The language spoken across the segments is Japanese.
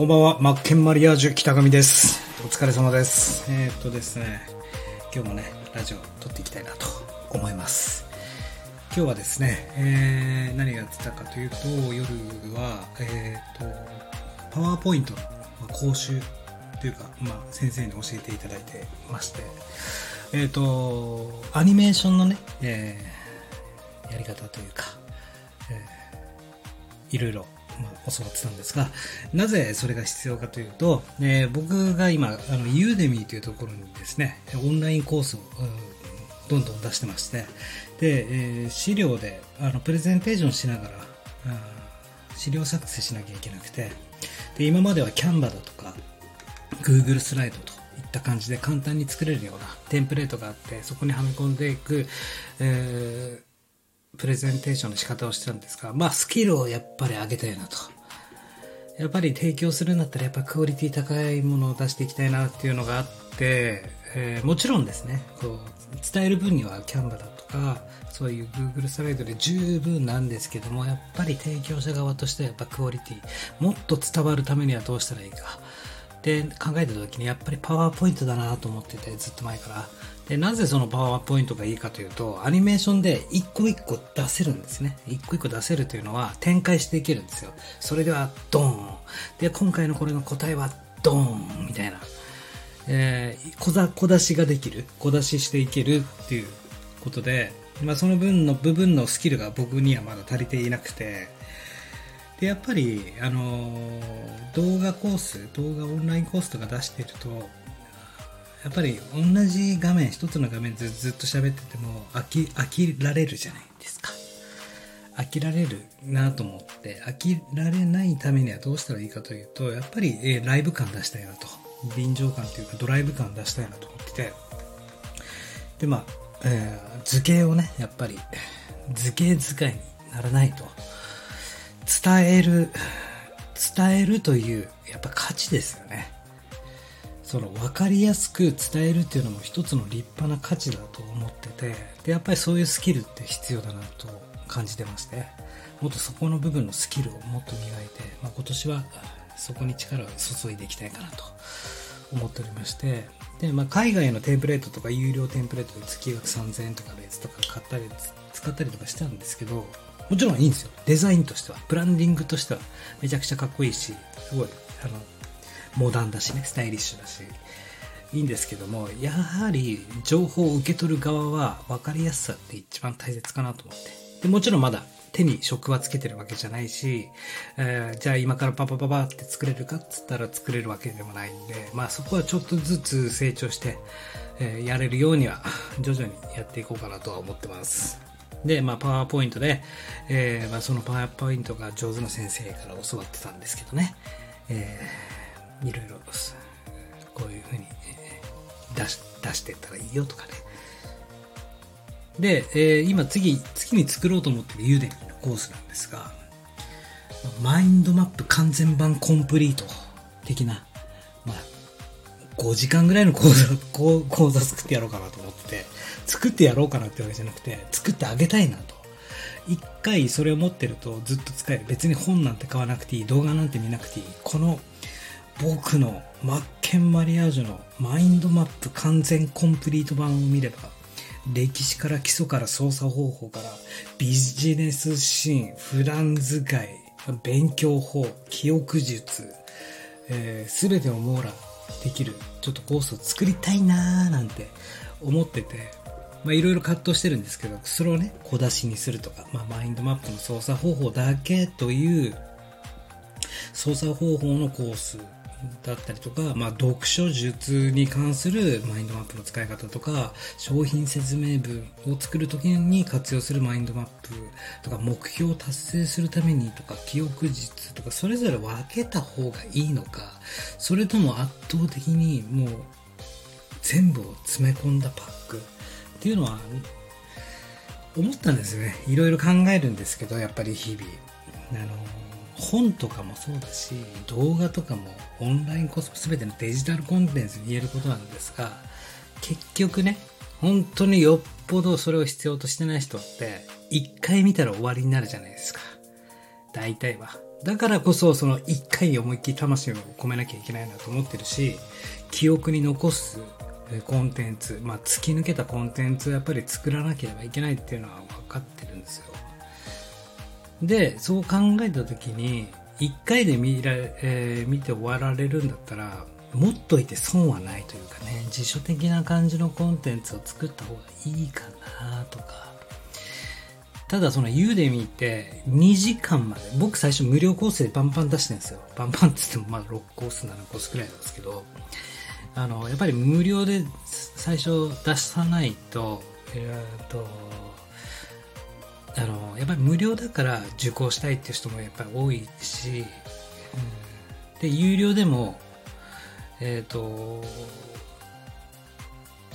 こんばんは、マッケンマリアージュ北上です。お疲れ様です。えーっとですね、今日もね、ラジオ撮っていきたいなと思います。今日はですね、えー、何やってたかというと、夜は、えーっと、パワーポイントの講習というか、まあ、先生に教えていただいてまして、えーっと、アニメーションのね、えーやり方というか、えーいろいろ、教わってたんですが、なぜそれが必要かというと、えー僕が今、あの、ユーデミーというところにですね、オンラインコースを、うんどんどん出してまして、で、えー資料で、あの、プレゼンテーションしながら、うん資料作成しなきゃいけなくて、で、今まではキャンバだとか、Google スライドといった感じで簡単に作れるようなテンプレートがあって、そこにはめ込んでいく、えープレゼンテーションの仕方をしてたんですが、まあ、スキルをやっぱり上げたいなと。やっぱり提供するんだったら、やっぱクオリティ高いものを出していきたいなっていうのがあって、えーもちろんですね、こう、伝える分にはキャンバだとか、そういう Google スライドで十分なんですけども、やっぱり提供者側としてはやっぱクオリティ、もっと伝わるためにはどうしたらいいか。で、考えた時にやっぱりパワーポイントだなと思ってて、ずっと前から。で、なぜそのパワーポイントがいいかというと、アニメーションで一個一個出せるんですね。一個一個出せるというのは展開していけるんですよ。それでは、ドーン。で、今回のこれの答えは、ドーンみたいな。えー小ざ小出しができる。小出ししていけるっていうことで、まあその分の部分のスキルが僕にはまだ足りていなくて、で、やっぱり、あのー動画コース、動画オンラインコースとか出してると、やっぱり同じ画面、一つの画面ずずっと喋ってても飽き、飽きられるじゃないですか。飽きられるなと思って、飽きられないためにはどうしたらいいかというと、やっぱり、えーライブ感出したいなと。臨場感というかドライブ感出したいなと思ってて。で、まあ、えー図形をね、やっぱり、図形使いにならないと。伝える、伝えるという、やっぱ価値ですよね。その分かりやすく伝えるっていうのも一つの立派な価値だと思ってて、で、やっぱりそういうスキルって必要だなと感じてまして、もっとそこの部分のスキルをもっと磨いて、まあ、今年はそこに力を注いでいきたいかなと思っておりまして、で、まあ、海外のテンプレートとか有料テンプレートで月額3000円とかのやつとか買ったり、使ったりとかしたんですけど、もちろんいいんですよ。デザインとしては、ブランディングとしてはめちゃくちゃかっこいいし、すごい、あの、モダンだしね、スタイリッシュだし、いいんですけども、やはり情報を受け取る側は分かりやすさって一番大切かなと思って。でもちろんまだ手に職はつけてるわけじゃないし、えーじゃあ今からパパパパって作れるかっつったら作れるわけでもないんで、まあそこはちょっとずつ成長して、えーやれるようには 徐々にやっていこうかなとは思ってます。で、まあ、パワーポイントで、えーまあ、そのパワーポイントが上手な先生から教わってたんですけどね、えーいろいろ、こういうふうに、出し、出してったらいいよとかね。で、えー今次、次に作ろうと思ってるユーデミのコースなんですが、マインドマップ完全版コンプリート的な、まあ、5時間ぐらいの講座、講座作ってやろうかなと思ってて、作ってやろうかなってわけじゃなくて、作ってあげたいなと。一回それを持ってるとずっと使える。別に本なんて買わなくていい。動画なんて見なくていい。この僕のマッケンマリアージュのマインドマップ完全コンプリート版を見れば、歴史から基礎から操作方法からビジネスシーン、普段使い、勉強法、記憶術、えー、全てを網羅できるちょっとコースを作りたいなーなんて思ってて、まあいろいろ葛藤してるんですけど、それをね、小出しにするとか、まあマインドマップの操作方法だけという操作方法のコースだったりとか、まあ、読書術に関するマインドマップの使い方とか、商品説明文を作るときに活用するマインドマップとか、目標を達成するためにとか、記憶術とか、それぞれ分けた方がいいのか、それとも圧倒的にもう全部を詰め込んだパックっていうのは、思ったんですよね。いろいろ考えるんですけど、やっぱり日々。あの、本とかもそうだし、動画とかもオンラインコスプ全てのデジタルコンテンツに言えることなんですが、結局ね、本当によっぽどそれを必要としてない人って、一回見たら終わりになるじゃないですか。大体は。だからこそ、その一回思いっきり魂を込めなきゃいけないなと思ってるし、記憶に残すコンテンツ、まあ、突き抜けたコンテンツをやっぱり作らなければいけないっていうのは分かってるんですよ。で、そう考えた時に、一回で見ら、えー、見て終わられるんだったら、持っといて損はないというかね、辞書的な感じのコンテンツを作った方がいいかなとか。ただそのユーデミーって2時間まで、僕最初無料コースでパンパン出してるんですよ。パンパンって言ってもまあ6コース、7コースくらいなんですけど、あの、やっぱり無料で最初出さないと、えー、っと、あの、やっぱり無料だから受講したいっていう人もやっぱり多いし、うん、で、有料でもえっ、ー、と、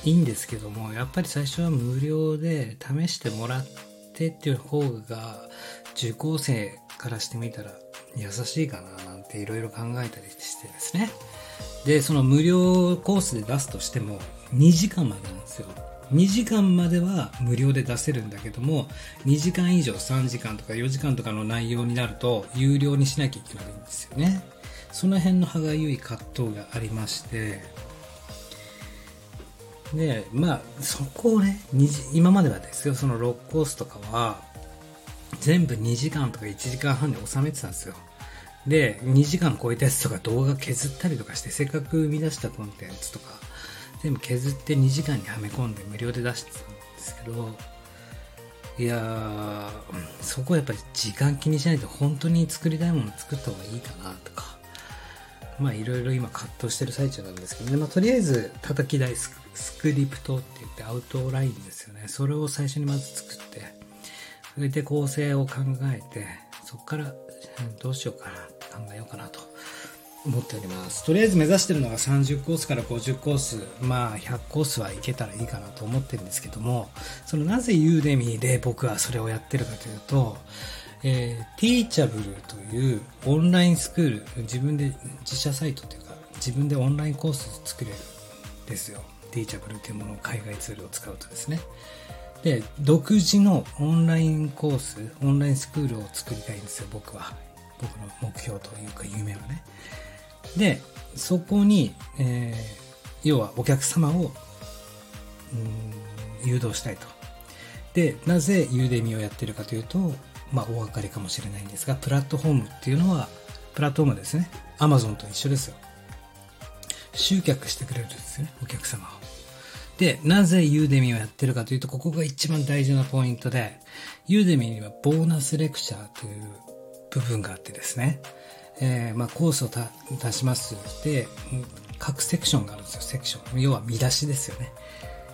いいんですけども、やっぱり最初は無料で試してもらってっていう方が、受講生からしてみたら優しいかななんていろいろ考えたりしてですね。で、その無料コースで出すとしても2時間までなんですよ。2時間までは無料で出せるんだけども、2時間以上3時間とか4時間とかの内容になると有料にしなきゃいけないんですよね。その辺の歯がゆい葛藤がありましてでまあそこをね今まではですよその6コースとかは全部2時間とか1時間半で収めてたんですよで2時間超えたやつとか動画削ったりとかしてせっかく生み出したコンテンツとか全部削って2時間にはめ込んで無料で出してたんですけどいやそこはやっぱり時間気にしないと本当に作りたいもの作った方がいいかなとかまあいろいろ今葛藤してる最中なんですけどね、まあとりあえず叩き台スクリプトって言ってアウトラインですよね。それを最初にまず作って、それで構成を考えて、そこからどうしようかな考えようかなと思っております。とりあえず目指してるのが30コースから50コース、まあ100コースはいけたらいいかなと思ってるんですけども、そのなぜユーデミーで僕はそれをやってるかというと、えー、ティーチャブルというオンラインスクール、自分で自社サイトというか、自分でオンラインコース作れるんですよ。ティーチャブルというものを海外ツールを使うとですね。で、独自のオンラインコース、オンラインスクールを作りたいんですよ、僕は。僕の目標というか夢はね。で、そこに、えー、要はお客様を、うん誘導したいと。で、なぜユーデミをやってるかというと、まあ、お分かりかもしれないんですが、プラットフォームっていうのは、プラットフォームですね。アマゾンと一緒ですよ。集客してくれるんですよね、お客様を。で、なぜユーデミをやってるかというと、ここが一番大事なポイントで、ユーデミにはボーナスレクチャーという部分があってですね、えー、まあ、コースを出します。で、各セクションがあるんですよ、セクション。要は見出しですよね。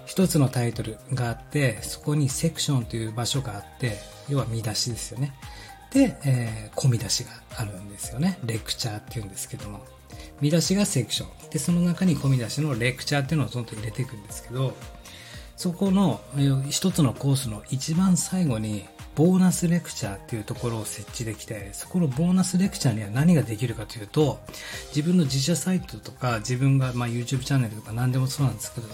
一つのタイトルがあって、そこにセクションという場所があって、要は見出しですよね。で、えー、込み出しがあるんですよね。レクチャーっていうんですけども。見出しがセクション。で、その中に込み出しのレクチャーっていうのをどんどん入れていくんですけど、そこの一つのコースの一番最後にボーナスレクチャーっていうところを設置できて、そこのボーナスレクチャーには何ができるかというと、自分の自社サイトとか、自分がまあ YouTube チャンネルとか何でもそうなんですけど、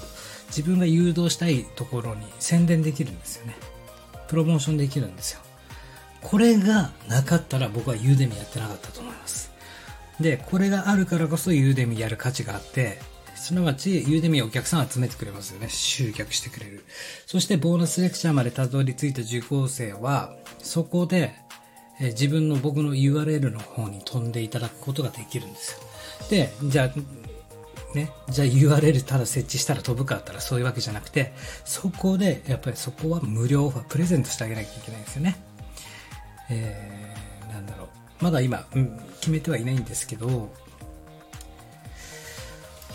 自分が誘導したいところに宣伝できるんですよね。プロモーションできるんですよ。これがなかったら僕はユーデミやってなかったと思います。で、これがあるからこそユーデミやる価値があって、すなわち、ユーデミお客さん集めてくれますよね。集客してくれる。そして、ボーナスレクチャーまでたどり着いた受講生は、そこで、え自分の僕の URL の方に飛んでいただくことができるんですよ。で、じゃあ、ね、じゃあ URL ただ設置したら飛ぶかあったらそういうわけじゃなくて、そこで、やっぱりそこは無料オファー、プレゼントしてあげなきゃいけないんですよね。えー、なんだろう。まだ今、うん、決めてはいないんですけど、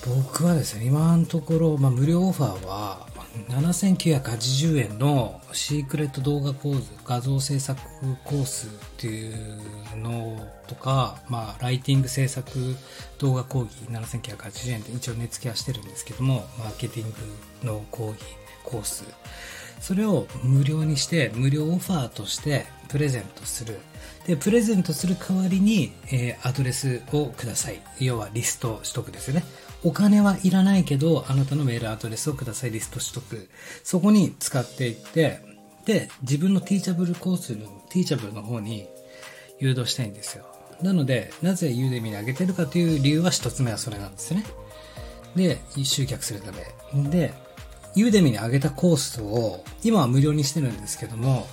僕はですね、今のところ、まあ、無料オファーは、7980円のシークレット動画講座、画像制作コースっていうのとか、まあ、ライティング制作動画講義7980円で一応値付けはしてるんですけども、マーケティングの講義、コース。それを無料にして、無料オファーとしてプレゼントする。で、プレゼントする代わりに、えー、アドレスをください。要はリスト取得ですよね。お金はいらないけど、あなたのメールアドレスをください、リスト取得。そこに使っていって、で、自分のティーチャブルコースの、ティーチャブルの方に、誘導したいんですよ。なので、なぜユーデミに上げてるかという理由は一つ目はそれなんですね。で、集客するため。で、ユーデミに上げたコースを、今は無料にしてるんですけども、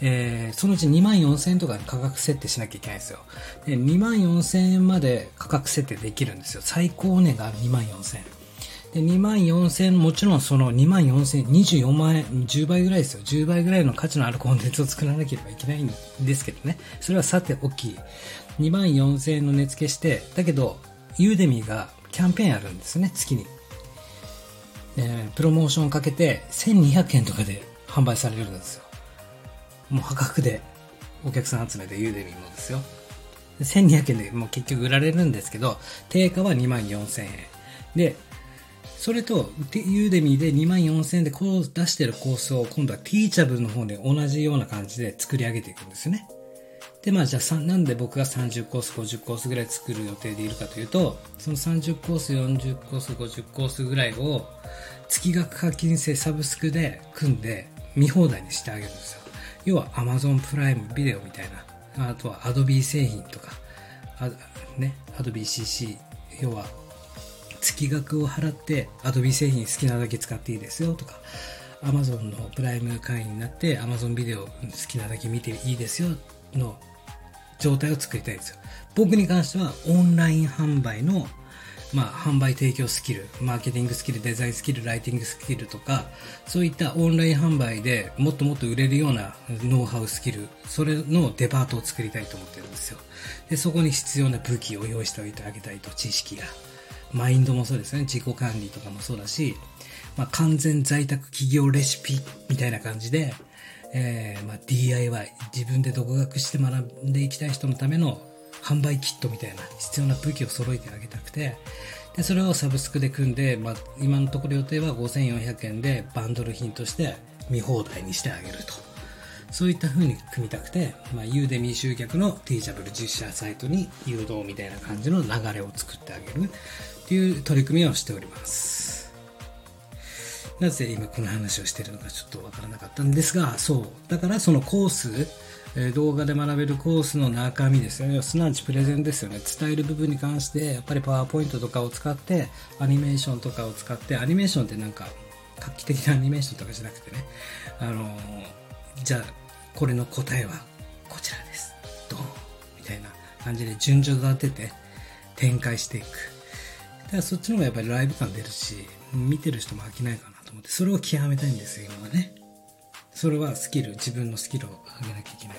えー、そのうち2万4000円とかに価格設定しなきゃいけないんですよ。で、2万4000円まで価格設定できるんですよ。最高値が2万4000円。で、2万4000円、もちろんその2万4000円、24万円、10倍ぐらいですよ。10倍ぐらいの価値のあるコンテンツを作らなければいけないんですけどね。それはさておき、2万4000円の値付けして、だけど、ユーデミーがキャンペーンやるんですね、月に。えー、プロモーションをかけて1200円とかで販売されるんですよ。もう破格でお客さん集めてユーデミーもですよ。1200円でもう結局売られるんですけど、定価は24000円。で、それと、ユーデミーで24000円でこう出してるコースを今度はティーチャブルの方で同じような感じで作り上げていくんですよね。で、まあじゃあなんで僕が30コース、50コースぐらい作る予定でいるかというと、その30コース、40コース、50コースぐらいを月額課金制サブスクで組んで見放題にしてあげるんですよ。要は Amazon プライムビデオみたいな、あとは Adobe 製品とか、ね、Adobe CC、要は月額を払って Adobe 製品好きなだけ使っていいですよとか、Amazon のプライム会員になって Amazon ビデオ好きなだけ見ていいですよの状態を作りたいんですよ。僕に関してはオンライン販売のまあ、販売提供スキル、マーケティングスキル、デザインスキル、ライティングスキルとか、そういったオンライン販売でもっともっと売れるようなノウハウスキル、それのデパートを作りたいと思ってるんですよ。で、そこに必要な武器を用意しておいてあげたいと、知識が。マインドもそうですね、自己管理とかもそうだし、まあ、完全在宅企業レシピみたいな感じで、えー、まあ、DIY、自分で独学して学んでいきたい人のための販売キットみたいな必要な武器を揃えてあげたくて、で、それをサブスクで組んで、まあ、今のところ予定は5400円でバンドル品として見放題にしてあげると。そういった風に組みたくて、まあ、ユーデミー集客のティーチャブル実写サイトに誘導みたいな感じの流れを作ってあげるっていう取り組みをしております。なぜ今この話をしてるのかちょっとわからなかったんですが、そう。だからそのコース、え動画で学べるコースの中身ですよね。すなわちプレゼンですよね。伝える部分に関して、やっぱりパワーポイントとかを使って、アニメーションとかを使って、アニメーションってなんか、画期的なアニメーションとかじゃなくてね、あのー、じゃあ、これの答えはこちらです。ドンみたいな感じで順序立てて展開していく。だからそっちの方がやっぱりライブ感出るし、見てる人も飽きないかなと思って、それを極めたいんですよ、今はね。それはスキル、自分のスキルを上げなきゃいけない。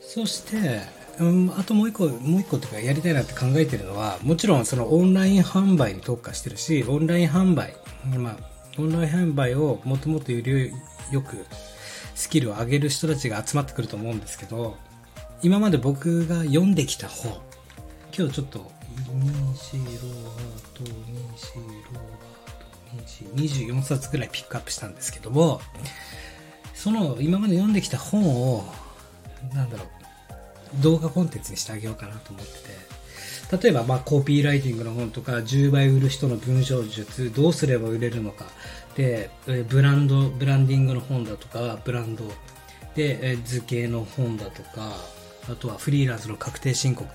そして、うん、あともう一個、もう一個とかやりたいなって考えてるのは、もちろんそのオンライン販売に特化してるし、オンライン販売、まあ、オンライン販売をもっともっとよりよくスキルを上げる人たちが集まってくると思うんですけど、今まで僕が読んできた本、今日ちょっと、ニシロハとニシロハとニシ、24冊くらいピックアップしたんですけども、その今まで読んできた本を、なんだろう、動画コンテンツにしてあげようかなと思ってて、例えば、まあ、コピーライティングの本とか、10倍売る人の文章術、どうすれば売れるのか、で、ブランド、ブランディングの本だとか、ブランド、で、図形の本だとか、あとはフリーランスの確定申告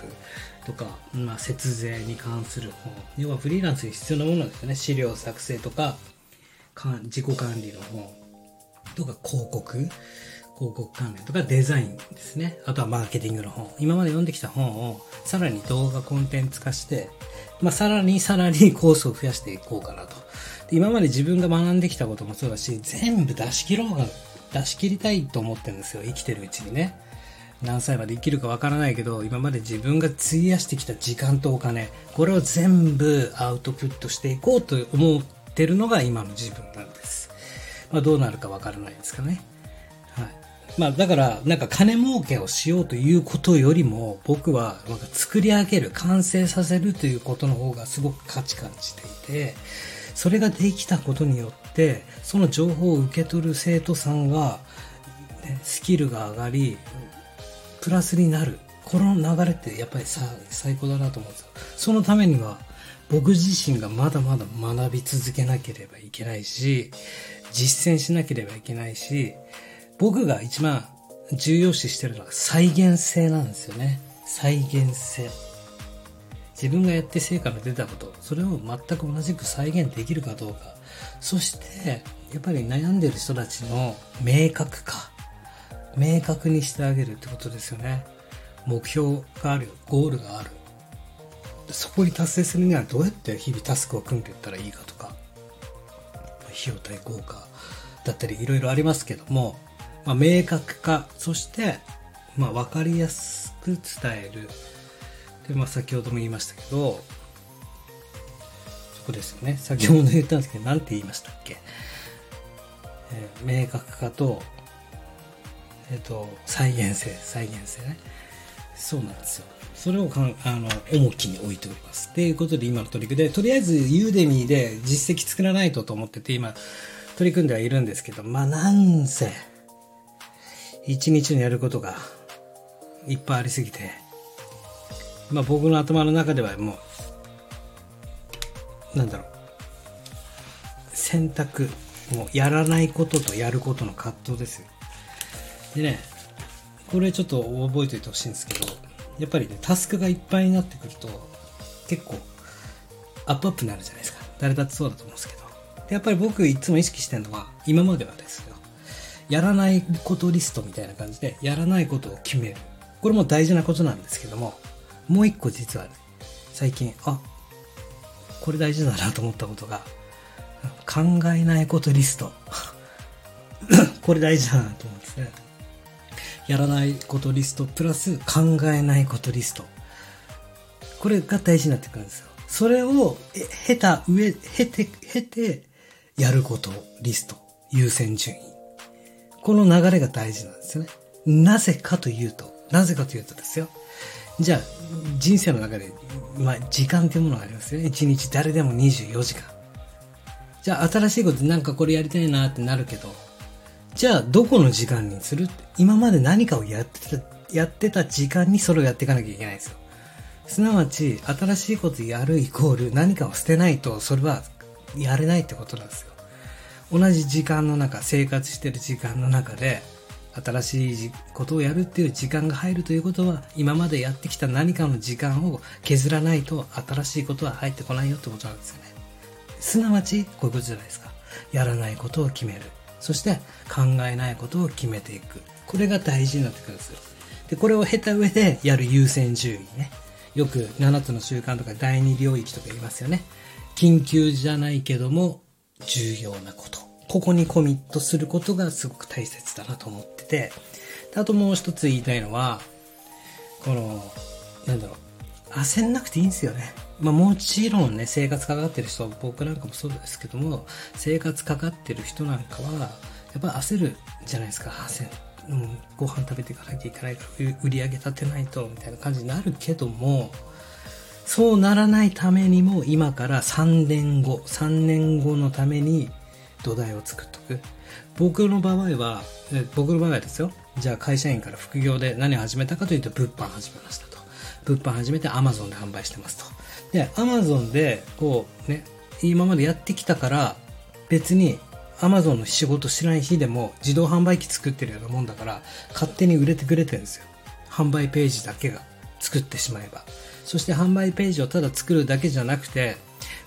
とか、まあ、節税に関する本。要はフリーランスに必要なものですよね。資料作成とか、か自己管理の本。とか広告、広告関連とかデザインですね。あとはマーケティングの本。今まで読んできた本をさらに動画コンテンツ化して、まあ、さらにさらにコースを増やしていこうかなと。今まで自分が学んできたこともそうだし、全部出し切ろうが、出し切りたいと思ってるんですよ。生きてるうちにね。何歳まで生きるかわからないけど、今まで自分が費やしてきた時間とお金、これを全部アウトプットしていこうと思ってるのが今の自分なんです。まあ、どうなるかわからないですかね。はい。まあ、だから、なんか金儲けをしようということよりも、僕は、なんか作り上げる、完成させるということの方がすごく価値感じていて、それができたことによって、その情報を受け取る生徒さんが、スキルが上がり、プラスになる。この流れってやっぱりさ最高だなと思うんですよ。そのためには、僕自身がまだまだ学び続けなければいけないし、実践しなければいけないし、僕が一番、重要視してるのは再現性なんですよね。再現性。自分がやって成果の出たこと、それを全く同じく再現できるかどうか。そして、やっぱり悩んでる人たちの明確化。明確にしてあげるってことですよね。目標がある、ゴールがある。そこに達成するにはどうやって日々タスクを組んでいったらいいかとか、費用対効果だったりいろいろありますけども、まあ、明確化、そして、まあ、わかりやすく伝える。で、まあ、先ほども言いましたけど、そこですよね。先ほど言ったんですけど、なんて言いましたっけ？えー、明確化と、えっ、ー、と、再現性、再現性ね。そうなんですよ。それをかんあの重きに置いております。ということで今の取り組みで、とりあえずユーデミーで実績作らないとと思ってて今取り組んではいるんですけど、まあなんせ、一日にやることがいっぱいありすぎて、まあ僕の頭の中ではもう、なんだろう、選択、もうやらないこととやることの葛藤ですよ。でね、これちょっと覚えておいてほしいんですけど、やっぱりね、タスクがいっぱいになってくると、結構、アップアップになるじゃないですか。誰だってそうだと思うんですけど。でやっぱり僕いつも意識してるのは、今まではですよ。やらないことリストみたいな感じで、やらないことを決める。これも大事なことなんですけども、もう一個実は、ね、最近、あ、これ大事だなと思ったことが、考えないことリスト。これ大事だなと思うんですね。やらないことリストプラス考えないことリスト。これが大事になってくるんですよ。それを経た上、経て、経て、やることリスト、優先順位。この流れが大事なんですよね。なぜかというと、なぜかというとですよ。じゃあ、人生の中で、まあ、時間というものがありますよね。1日誰でも24時間。じゃあ、新しいことなんかこれやりたいなってなるけど、じゃあ、どこの時間にする？今まで何かをやってた、やってた時間にそれをやっていかなきゃいけないんですよ。すなわち、新しいことやるイコール何かを捨てないと、それはやれないってことなんですよ。同じ時間の中、生活してる時間の中で、新しいことをやるっていう時間が入るということは、今までやってきた何かの時間を削らないと、新しいことは入ってこないよってことなんですよね。すなわち、こういうことじゃないですか。やらないことを決める。そして考えないことを決めていく。これが大事になってくるんですよ。で、これを経た上でやる優先順位ね。よく7つの習慣とか第2領域とか言いますよね。緊急じゃないけども重要なこと。ここにコミットすることがすごく大切だなと思ってて。あともう一つ言いたいのは、この、なんだろう、焦んなくていいんですよね。まあもちろんね、生活かかってる人、僕なんかもそうですけども、生活かかってる人なんかは、やっぱ焦るじゃないですか、焦うん、ご飯食べていかなきゃいけないから売り上げ立てないとみたいな感じになるけどもそうならないためにも今から3年後3年後のために土台を作っとく。僕の場合は僕の場合はですよ。じゃあ会社員から副業で何を始めたかというと物販始めました。物販始めて Amazon で販売してますとで、アマゾンで、こうね、今までやってきたから、別にアマゾンの仕事しない日でも自動販売機作ってるようなもんだから、勝手に売れてくれてるんですよ。販売ページだけが作ってしまえば。そして販売ページをただ作るだけじゃなくて、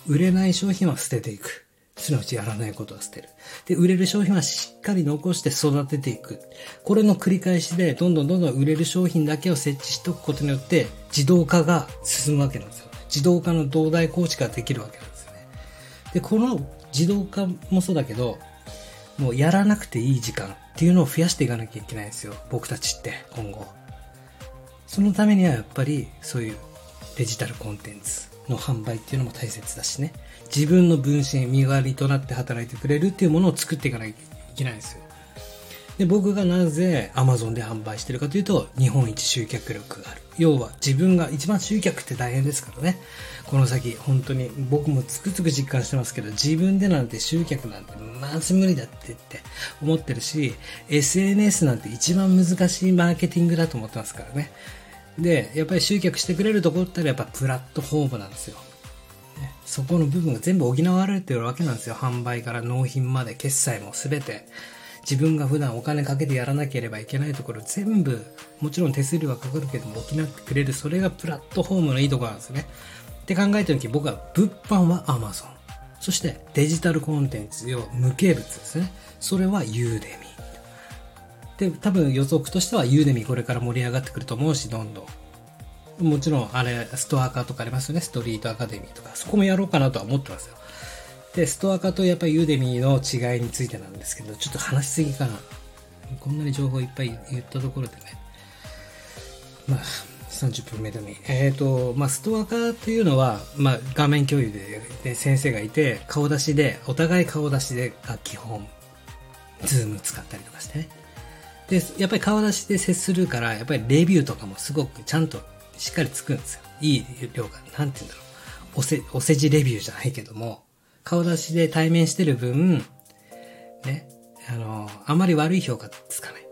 売れない商品は捨てていく。すなわちやらないことは捨てる。で、売れる商品はしっかり残して育てていく。これの繰り返しで、どんどんどんどん売れる商品だけを設置しておくことによって、自動化が進むわけなんですよ。自動化の土台構築ができるわけなんですよね。で、この自動化もそうだけど、もうやらなくていい時間っていうのを増やしていかなきゃいけないんですよ。僕たちって今後。そのためにはやっぱりそういうデジタルコンテンツの販売っていうのも大切だしね。自分の分身、身代わりとなって働いてくれるっていうものを作っていかなきゃいけないんですよ。で、僕がなぜ Amazon で販売してるかというと、日本一集客力がある。要は自分が一番集客って大変ですからね。この先、本当に僕もつくつく実感してますけど、自分でなんて集客なんてまず無理だってって思ってるし、SNS なんて一番難しいマーケティングだと思ってますからね。で、やっぱり集客してくれるところってやっぱプラットフォームなんですよ。そこの部分が全部補われてるわけなんですよ。販売から納品まで決済も全て。自分が普段お金かけてやらなければいけないところ全部、もちろん手数料はかかるけども補ってくれる、それがプラットフォームのいいところなんですね。って考えた時僕は物販は Amazon。そしてデジタルコンテンツ用無形物ですね。それは Udemy。で、多分予測としては Udemy これから盛り上がってくると思うし、どんどん。もちろん、あれ、ストアカとかありますよね。ストリートアカデミーとか。そこもやろうかなとは思ってますよ。で、ストアカとやっぱり Udemy の違いについてなんですけど、ちょっと話しすぎかな。こんなに情報いっぱい言ったところでね。まあ、30分目でもいい。えっ、ー、と、まあ、ストアカっていうのは、まあ、画面共有でで先生がいて、顔出しで、お互い顔出しでが基本、 Zoom 使ったりとかしてね。で、やっぱり顔出しで接するから、やっぱりレビューとかもすごくちゃんとしっかりつくんですよ。いい量が、なんて言うんだろう。おせ、お世辞レビューじゃないけども、顔出しで対面してる分、ね、あの、あまり悪い評価つかない。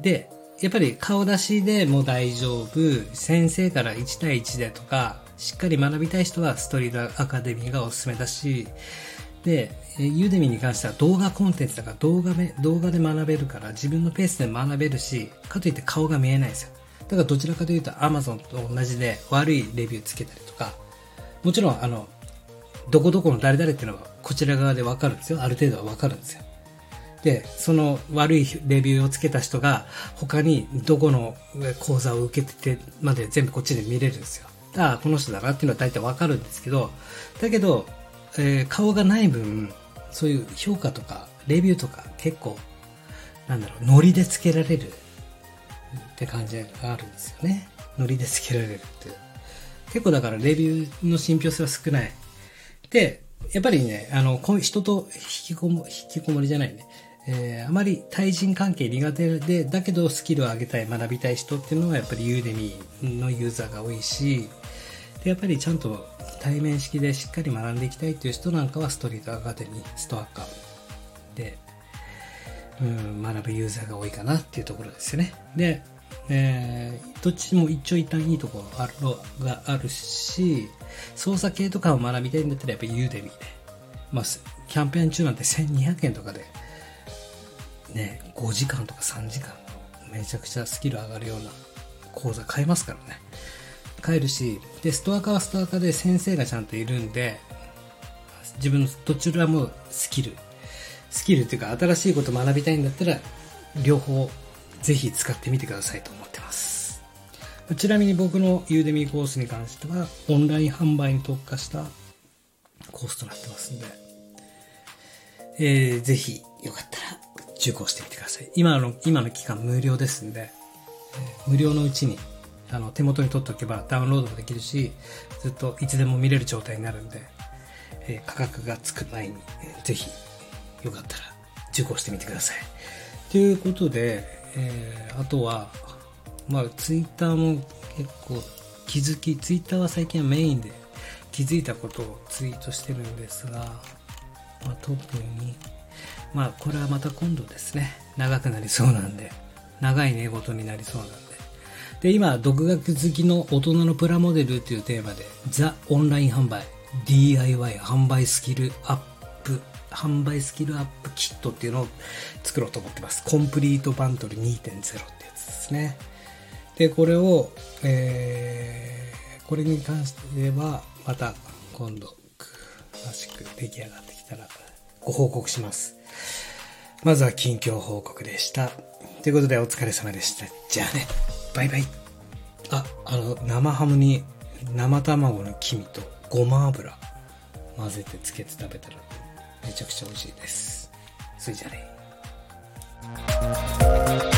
で、やっぱり顔出しでも大丈夫、先生から1対1でとか、しっかり学びたい人はストリートアカデミーがおすすめだし、で、ユーデミに関しては動画コンテンツだから動画で、動画で学べるから自分のペースで学べるし、かといって顔が見えないんですよ。だからどちらかというと Amazon と同じで悪いレビューつけたりとか、もちろんあの、どこどこの誰々っていうのはこちら側でわかるんですよ。ある程度はわかるんですよ。で、その悪いレビューをつけた人が他にどこの講座を受けててまで全部こっちで見れるんですよ。ああ、この人だなっていうのは大体わかるんですけど、だけど、えー、顔がない分、そういう評価とかレビューとか結構、なんだろう、ノリでつけられるって感じがあるんですよね。ノリでつけられるっていう。結構だからレビューの信憑性は少ない。で、やっぱりね、あの、人と引きこも、引きこもりじゃないね。えー、あまり対人関係苦手で、だけどスキルを上げたい、学びたい人っていうのはやっぱりユーデミーのユーザーが多いし、で、やっぱりちゃんと対面式でしっかり学んでいきたいっていう人なんかはストリートアカデミー、ストアカで、うん、学ぶユーザーが多いかなっていうところですよね。で、えー、どっちも一長一短いいところあるがあるし、操作系とかを学びたいんだったらやっぱりユーデミーで、まあ、キャンペーン中なんて1200円とかでね、5時間とか3時間めちゃくちゃスキル上がるような講座買えますからね。買えるし、で、ストア化はストア化で先生がちゃんといるんで、自分のどちらもスキル、スキルっていうか新しいこと学びたいんだったら、両方ぜひ使ってみてくださいと思ってます。ちなみに僕のユーデミーコースに関しては、オンライン販売に特化したコースとなってますんで、えー、ぜひよかったら受講してみてください。今の、今の期間無料ですんで、えー、無料のうちに、あの、手元に取っておけばダウンロードもできるし、ずっといつでも見れる状態になるんで、えー、価格がつく前に、えー、ぜひ、よかったら受講してみてください。ということで、えー、あとは、まあ、ツイッターも結構気づき、ツイッターは最近はメインで気づいたことをツイートしてるんですが、まあ、特に、まあ、これはまた今度ですね、長くなりそうなんで、長い寝言になりそうなんで。で、今、独学好きの大人のプラモデルというテーマで、ザ・オンライン販売、DIY 販売スキルアップ、販売スキルアップキットっていうのを作ろうと思ってます。コンプリートバントル2.0ってやつですね。で、これを、えー、これに関しては、また今度、詳しく出来上がってきたらご報告します。まずは近況報告でした。ということでお疲れ様でした。じゃあね、バイバイ。あ、あの、生ハムに生卵の黄身とごま油混ぜてつけて食べたらめちゃくちゃ美味しいです。それじゃあね。